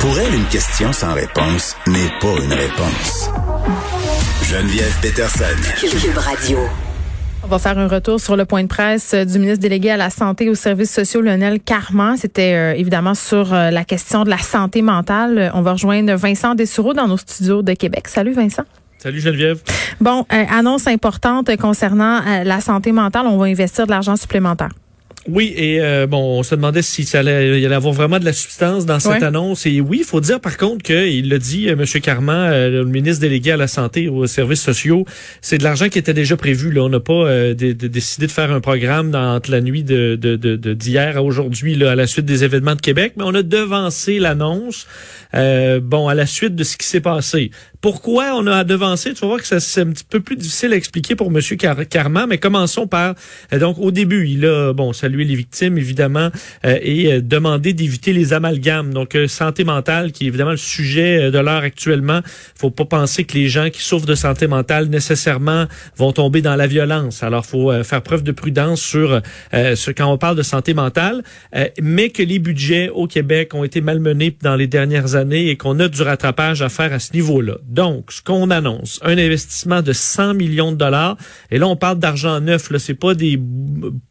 Pour elle, une question sans réponse n'est pas une réponse. Geneviève Peterson. Cube Radio. On va faire un retour sur le point de presse euh, du ministre délégué à la santé et aux services sociaux, Lionel Carman. C'était euh, évidemment sur euh, la question de la santé mentale. On va rejoindre Vincent Dessureau dans nos studios de Québec. Salut Vincent. Salut Geneviève. Bon, annonce importante concernant la santé mentale. On va investir de l'argent supplémentaire. Oui, et euh, bon, on se demandait si ça allait, il allait avoir vraiment de la substance dans cette annonce. Et oui, il faut dire par contre qu'il l'a dit, euh, M. Carman, euh, le ministre délégué à la santé et aux services sociaux, c'est de l'argent qui était déjà prévu. Là. On n'a pas décidé de faire un programme dans, entre la nuit de, d'hier à aujourd'hui, à la suite des événements de Québec, mais on a devancé l'annonce, bon, à la suite de ce qui s'est passé. Pourquoi on a devancé? Tu vas voir que c'est un petit peu plus difficile à expliquer pour M. Carman, mais commençons par, donc au début, il a, bon, salué les victimes, évidemment, euh, et euh, demander d'éviter les amalgames. Donc, euh, santé mentale, qui est évidemment le sujet de l'heure actuellement. faut pas penser que les gens qui souffrent de santé mentale nécessairement vont tomber dans la violence. Alors, faut faire preuve de prudence sur ce quand on parle de santé mentale, mais que les budgets au Québec ont été malmenés dans les dernières années et qu'on a du rattrapage à faire à ce niveau-là. Donc, ce qu'on annonce, un investissement de 100 millions de dollars, et là, on parle d'argent neuf, là, c'est pas des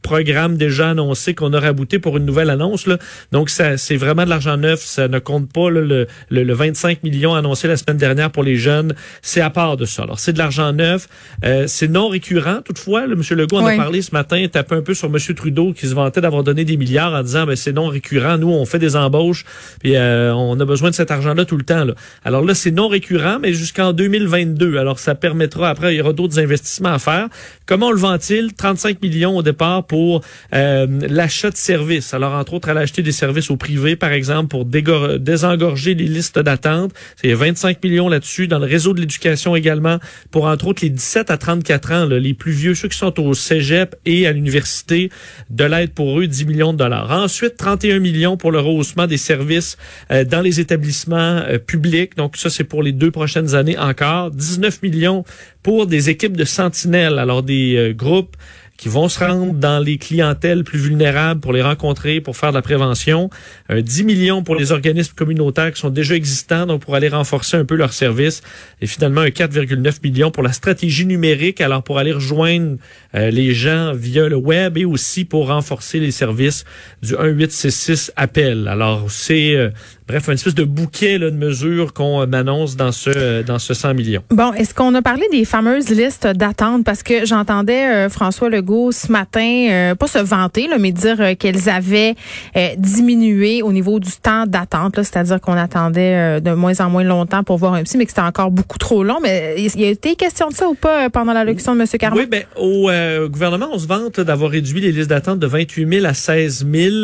programmes déjà annoncé qu'on aurait abouti pour une nouvelle annonce. Là. Donc, ça, c'est vraiment de l'argent neuf. Ça ne compte pas le, le, 25 millions annoncé la semaine dernière pour les jeunes. C'est à part de ça. Alors, c'est de l'argent neuf. Euh, c'est non récurrent. Toutefois, le M. Legault en a parlé ce matin, tapé un peu sur M. Trudeau qui se vantait d'avoir donné des milliards en disant, ben, c'est non récurrent. Nous, on fait des embauches puis euh, on a besoin de cet argent-là tout le temps. Là. Alors là, c'est non récurrent, mais jusqu'en 2022. Alors, ça permettra, après, il y aura d'autres investissements à faire. Comment on le vend-il? 35 millions au départ pour euh, l'achat de services. Alors, entre autres, elle a acheté des services au privé, par exemple, pour désengorger les listes d'attente. C'est 25 millions là-dessus. Dans le réseau de l'éducation également, pour, entre autres, les 17 à 34 ans, les plus vieux, ceux qui sont au cégep et à l'université, de l'aide pour eux, 10 millions de dollars. Ensuite, 31 millions pour le rehaussement des services euh, dans les établissements euh, publics. Donc, ça, c'est pour les deux prochaines années encore. 19 millions pour des équipes de sentinelles, alors des groupes qui vont se rendre dans les clientèles plus vulnérables pour les rencontrer, pour faire de la prévention. Un 10 millions pour les organismes communautaires qui sont déjà existants, donc pour aller renforcer un peu leurs services. Et finalement, un 4,9 millions pour la stratégie numérique, alors pour aller rejoindre euh, les gens via le web et aussi pour renforcer les services du 1866 appel. Alors, c'est euh, Bref, un espèce de bouquet là, de mesures qu'on euh, annonce dans ce euh, dans ce 100 millions. Bon, est-ce qu'on a parlé des fameuses listes d'attente? Parce que j'entendais euh, François Legault ce matin pas se vanter là, mais dire qu'elles avaient diminué au niveau du temps d'attente, c'est-à-dire qu'on attendait de moins en moins longtemps pour voir un psy, mais que c'était encore beaucoup trop long. Mais il y a été question de ça ou pas pendant l'allocution de M. Carman? Oui, ben au gouvernement, on se vante d'avoir réduit les listes d'attente de 28 000 à 16 000.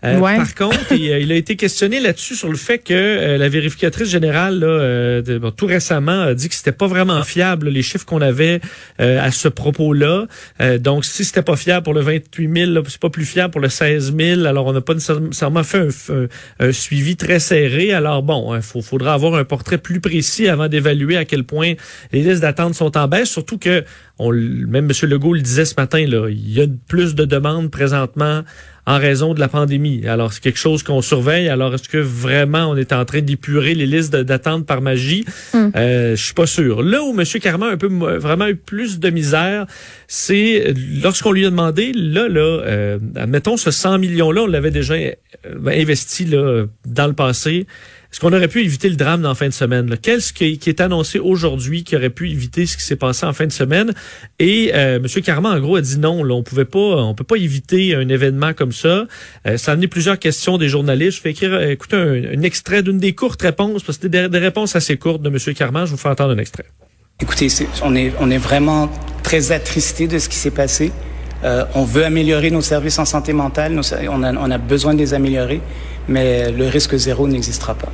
Par contre, il, a été questionné là-dessus sur le fait que euh, la vérificatrice générale, euh, tout récemment, a dit que c'était pas vraiment fiable les chiffres qu'on avait euh, à ce propos-là. donc, si c'était pas fiable pour le 28 000, c'est pas plus fiable pour le 16 000. Alors, on n'a pas nécessairement fait un, suivi très serré. Alors, bon, il hein, faudra avoir un portrait plus précis avant d'évaluer à quel point les listes d'attente sont en baisse. Surtout que, on, même M. Legault le disait ce matin, là, il y a plus de demandes présentement en raison de la pandémie. Alors, c'est quelque chose qu'on surveille. Alors, est-ce que vraiment on est en train d'épurer les listes d'attente par magie? Mm. Euh, je suis pas sûr. Là où M. Carman a un peu vraiment eu plus de misère, c'est lorsqu'on lui a demandé, là, là, euh, admettons ce 100 millions-là, on l'avait déjà euh, investi là, dans le passé. Est-ce qu'on aurait pu éviter le drame la fin de semaine? Qu'est-ce qui, est annoncé aujourd'hui qui aurait pu éviter ce qui s'est passé en fin de semaine? Et euh, M. Carman, en gros, a dit non, là, on pouvait pas, on peut pas éviter un événement comme ça. Euh, ça a amené plusieurs questions des journalistes. Je vais écrire, euh, écouter un, extrait d'une des courtes réponses, parce que c'était des, réponses assez courtes de M. Carman. Je vous fais entendre un extrait. Écoutez, on, est, on est vraiment très attristé de ce qui s'est passé. Euh, on veut améliorer nos services en santé mentale, on, a, on a besoin de les améliorer, mais le risque zéro n'existera pas.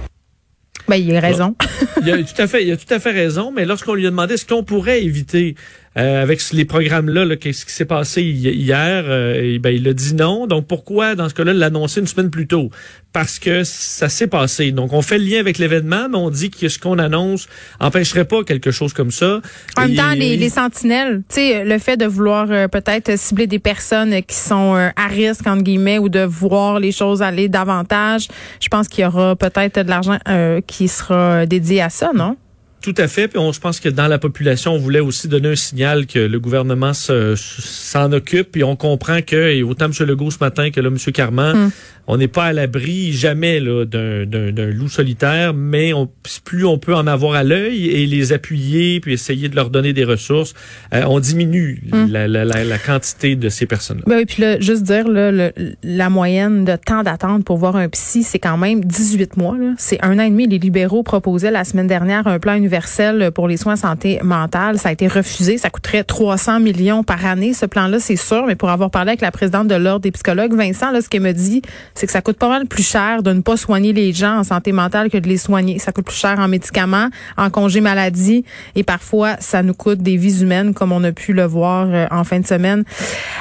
Ben, il a raison. il a tout à fait, il a tout à fait raison, mais lorsqu'on lui a demandé ce qu'on pourrait éviter euh, avec les programmes-là, qu'est-ce qui s'est passé hier, euh, ben, il a dit non. Donc pourquoi, dans ce cas-là, l'annoncer une semaine plus tôt? Parce que ça s'est passé. Donc on fait le lien avec l'événement, mais on dit que ce qu'on annonce empêcherait pas quelque chose comme ça. En même temps, les, les sentinelles, tu sais, le fait de vouloir euh, peut-être cibler des personnes qui sont à risque, entre guillemets, ou de voir les choses aller davantage, je pense qu'il y aura peut-être de l'argent qui sera dédié à ça, non? Tout à fait. Puis on, je pense que dans la population, on voulait aussi donner un signal que le gouvernement s'en occupe. Et on comprend que, et autant M. Legault ce matin que là, M. Carman, hmm on n'est pas à l'abri jamais d'un loup solitaire, mais on, plus on peut en avoir à l'œil et les appuyer, puis essayer de leur donner des ressources, euh, on diminue hum. la, la, la, quantité de ces personnes-là. Ben oui, puis là, juste dire, là, la moyenne de temps d'attente pour voir un psy, c'est quand même 18 mois. C'est un an et demi. Les libéraux proposaient la semaine dernière un plan universel pour les soins santé mentale. Ça a été refusé. Ça coûterait 300 millions par année, ce plan-là, c'est sûr. Mais pour avoir parlé avec la présidente de l'Ordre des psychologues, Vincent, là, ce qu'elle me dit, c'est que ça coûte pas mal plus cher de ne pas soigner les gens en santé mentale que de les soigner. Ça coûte plus cher en médicaments, en congés maladie et parfois ça nous coûte des vies humaines comme on a pu le voir euh, en fin de semaine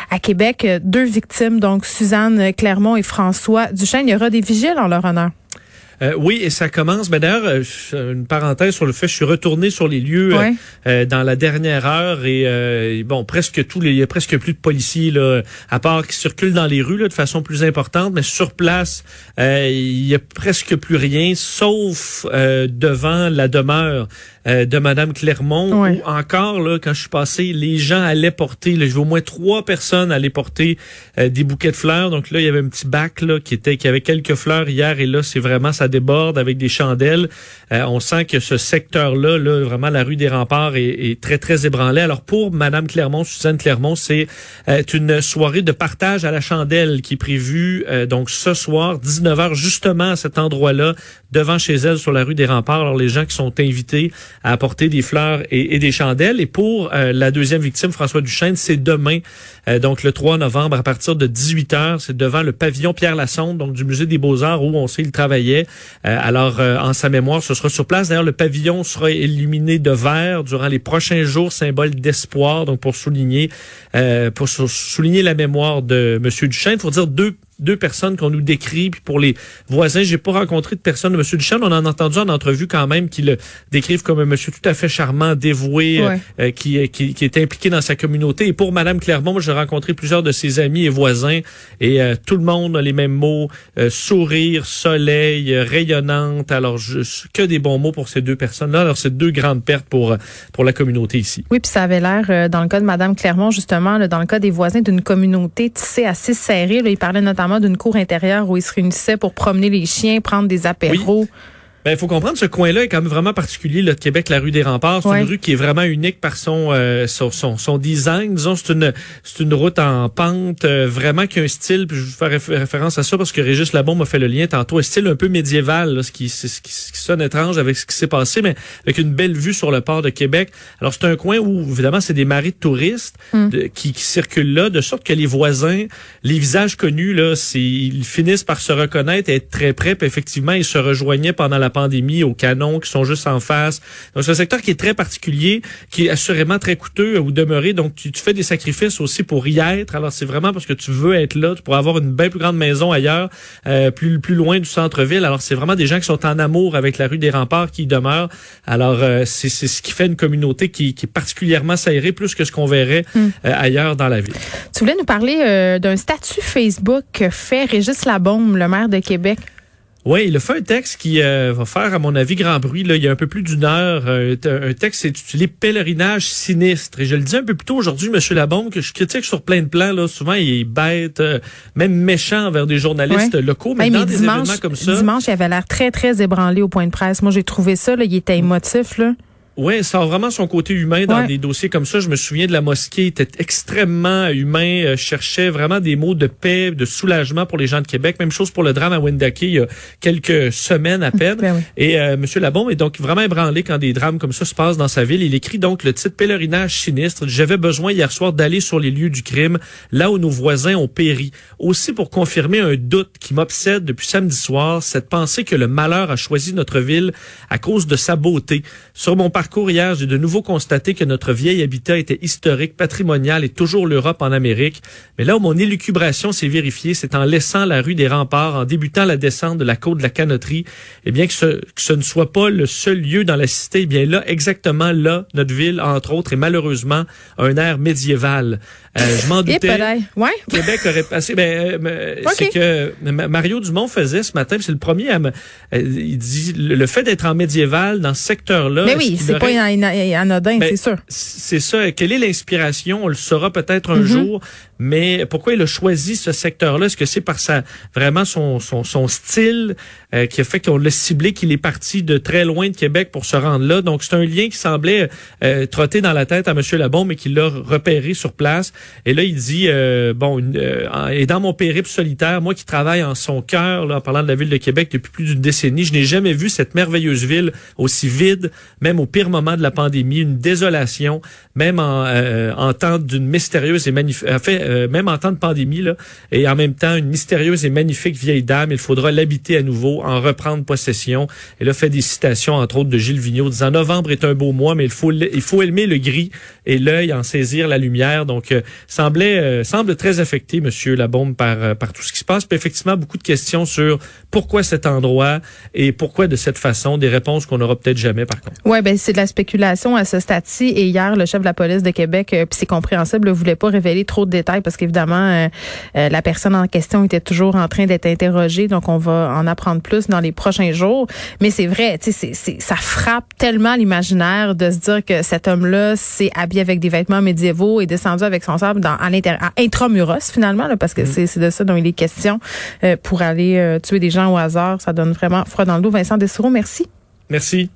à Québec. Deux victimes, donc Suzanne Clermont et François Duchesne. Il y aura des vigiles en leur honneur. Euh, oui, et ça commence. Mais d'ailleurs, euh, une parenthèse sur le fait, je suis retourné sur les lieux euh, dans la dernière heure et bon, presque tous les, il y a presque plus de policiers là, à part qui circulent dans les rues là, de façon plus importante, mais sur place, il y a presque plus rien, sauf devant la demeure de Madame Clermont, où encore là, quand je suis passé, les gens allaient porter, là, je vois au moins trois personnes allaient porter des bouquets de fleurs. Donc là, il y avait un petit bac là qui était, qui avait quelques fleurs hier, et là, c'est vraiment ça déborde avec des chandelles. Euh, on sent que ce secteur-là, là, vraiment la rue des Remparts est, très, très ébranlé. Alors pour Madame Clermont, Suzanne Clermont, c'est euh, une soirée de partage à la chandelle qui est prévue euh, donc ce soir, 19h, justement à cet endroit-là, devant chez elle sur la rue des Remparts. Alors les gens qui sont invités à apporter des fleurs et, des chandelles. Et pour la deuxième victime, François Duchesne, c'est demain, donc le 3 novembre, à partir de 18h, c'est devant le pavillon Pierre Lassonde, donc du Musée des Beaux-Arts, où on sait il travaillait. Euh, alors, euh, en sa mémoire, ce sera sur place. D'ailleurs, le pavillon sera illuminé de vert durant les prochains jours, symbole d'espoir, donc pour souligner, euh, pour souligner la mémoire de M. Duchesne. Faut dire deux deux personnes qu'on nous décrit. Puis pour les voisins, j'ai pas rencontré de personne de M. Duchesne. On en a entendu en entrevue quand même qui le décrivent comme un monsieur tout à fait charmant, dévoué, euh, euh, qui, qui, qui, est impliqué dans sa communauté. Et pour Mme Clermont, j'ai rencontré plusieurs de ses amis et voisins et euh, tout le monde a les mêmes mots. sourire, soleil, rayonnante. Alors, je, que des bons mots pour ces deux personnes-là. Alors, c'est deux grandes pertes pour, pour la communauté ici. Oui, puis ça avait l'air, dans le cas de Mme Clermont, justement, dans le cas des voisins, d'une communauté tissée assez serrée. Là, il parlait notamment d'une cour intérieure où ils se réunissaient pour promener les chiens, prendre des apéros. Il faut comprendre, ce coin-là est quand même vraiment particulier, le Québec, la rue des Remparts. C'est une rue qui est vraiment unique par son euh, son, son, design. Disons, c'est une c'est une route en pente, euh, vraiment qui a un style, puis je vais faire référence à ça parce que Régis Labon m'a fait le lien tantôt, un style un peu médiéval, ce, qui, ce, qui, sonne étrange avec ce qui s'est passé, mais avec une belle vue sur le port de Québec. Alors, c'est un coin où, évidemment, c'est des maris de touristes hmm. qui, qui, circulent là, de sorte que les voisins, les visages connus, là, ils finissent par se reconnaître et être très près, puis effectivement, ils se rejoignaient pendant la pandémie au canon qui sont juste en face. Donc c'est un secteur qui est très particulier, qui est assurément très coûteux où demeurer. Donc tu, fais des sacrifices aussi pour y être. Alors c'est vraiment parce que tu veux être là, tu pourrais avoir une bien plus grande maison ailleurs, euh, plus plus loin du centre-ville. Alors c'est vraiment des gens qui sont en amour avec la rue des Remparts qui y demeurent. Alors euh, c'est ce qui fait une communauté qui, qui est particulièrement serrée plus que ce qu'on verrait hmm. euh, ailleurs dans la ville. Tu voulais nous parler d'un statut Facebook que fait Régis Labaume, le maire de Québec. Oui, il a fait un texte qui euh, va faire, à mon avis, grand bruit. Là, il y a un peu plus d'une heure. Euh, un texte intitulé Pèlerinage sinistre. Et je le dis un peu plus tôt aujourd'hui, M. Labombe, que je critique sur plein de plans. Là. Souvent, il est bête, euh, même méchant envers des journalistes locaux. Mais, dans des événements comme ça... Dimanche, il avait l'air très, très ébranlé au point de presse. Moi, j'ai trouvé ça. Là, il était émotif. Là. Oui, ça a vraiment son côté humain dans Ouais. des dossiers comme ça. Je me souviens de la mosquée, il était extrêmement humain, euh, cherchait vraiment des mots de paix, de soulagement pour les gens de Québec. Même chose pour le drame à Wendake il y a quelques semaines à peine. Ben oui. Et euh, Monsieur Labombe est donc vraiment ébranlé quand des drames comme ça se passent dans sa ville. Il écrit donc le titre Pèlerinage sinistre. J'avais besoin hier soir d'aller sur les lieux du crime, là où nos voisins ont péri. Aussi pour confirmer un doute qui m'obsède depuis samedi soir, cette pensée que le malheur a choisi notre ville à cause de sa beauté. Sur mon parcours hier, j'ai de nouveau constaté que notre vieil habitat était historique, patrimonial et toujours l'Europe en Amérique. Mais là où mon élucubration s'est vérifiée, c'est en laissant la rue des remparts, en débutant la descente de la côte de la Canoterie, et bien que ce, que ce ne soit pas le seul lieu dans la cité, eh bien là, exactement là, notre ville, entre autres, est malheureusement un air médiéval. Euh, je m'en doutais. Ouais. Québec aurait passé. Ben, euh, c'est que Ma- Mario Dumont faisait ce matin. C'est le premier à me. euh, il dit le le fait d'être en médiéval dans ce secteur-là. Mais oui, qu'il c'est pas anodin, Ben, c'est sûr. c'est ça. Quelle est l'inspiration? On le saura peut-être Mm-hmm. un jour. Mais pourquoi il a choisi ce secteur-là? Est-ce que c'est par sa vraiment son, son, son style euh, qui a fait qu'on l'a ciblé, qu'il est parti de très loin de Québec pour se rendre là? Donc, c'est un lien qui semblait euh, trotter dans la tête à M. Labombe, mais qu'il l'a repéré sur place. Et là, il dit, euh, bon, euh, et dans mon périple solitaire, moi qui travaille en son cœur, en parlant de la ville de Québec depuis plus d'une décennie, je n'ai jamais vu cette merveilleuse ville aussi vide, même au pire moment de la pandémie, une désolation, même en, euh, en temps d'une mystérieuse et magnifique, euh, même en temps de pandémie, là, et en même temps une mystérieuse et magnifique vieille dame, il faudra l'habiter à nouveau, en reprendre possession. Et là, fait des citations, entre autres, de Gilles Vigneault, disant novembre est un beau mois, mais il faut, il faut aimer le gris et l'œil en saisir la lumière. Donc, euh, semblait, euh, semble très affecté, Monsieur Labombe, par, par tout ce qui se passe. Puis effectivement, beaucoup de questions sur pourquoi cet endroit et pourquoi de cette façon, des réponses qu'on n'aura peut-être jamais, par contre. Ouais, ben c'est de la spéculation à ce stade-ci. Et hier, le chef de la police de Québec, puis c'est compréhensible, ne voulait pas révéler trop de détails parce qu'évidemment, euh, euh, la personne en question était toujours en train d'être interrogée. Donc, on va en apprendre plus dans les prochains jours. Mais c'est vrai, tu sais, ça frappe tellement l'imaginaire de se dire que cet homme-là s'est habillé avec des vêtements médiévaux et descendu avec son sabre dans, à l'intérieur, à intramuros finalement, là, parce que c'est c'est de ça dont il est question euh, pour aller tuer des gens au hasard. Ça donne vraiment froid dans le dos. Vincent Dessoureau, merci. Merci.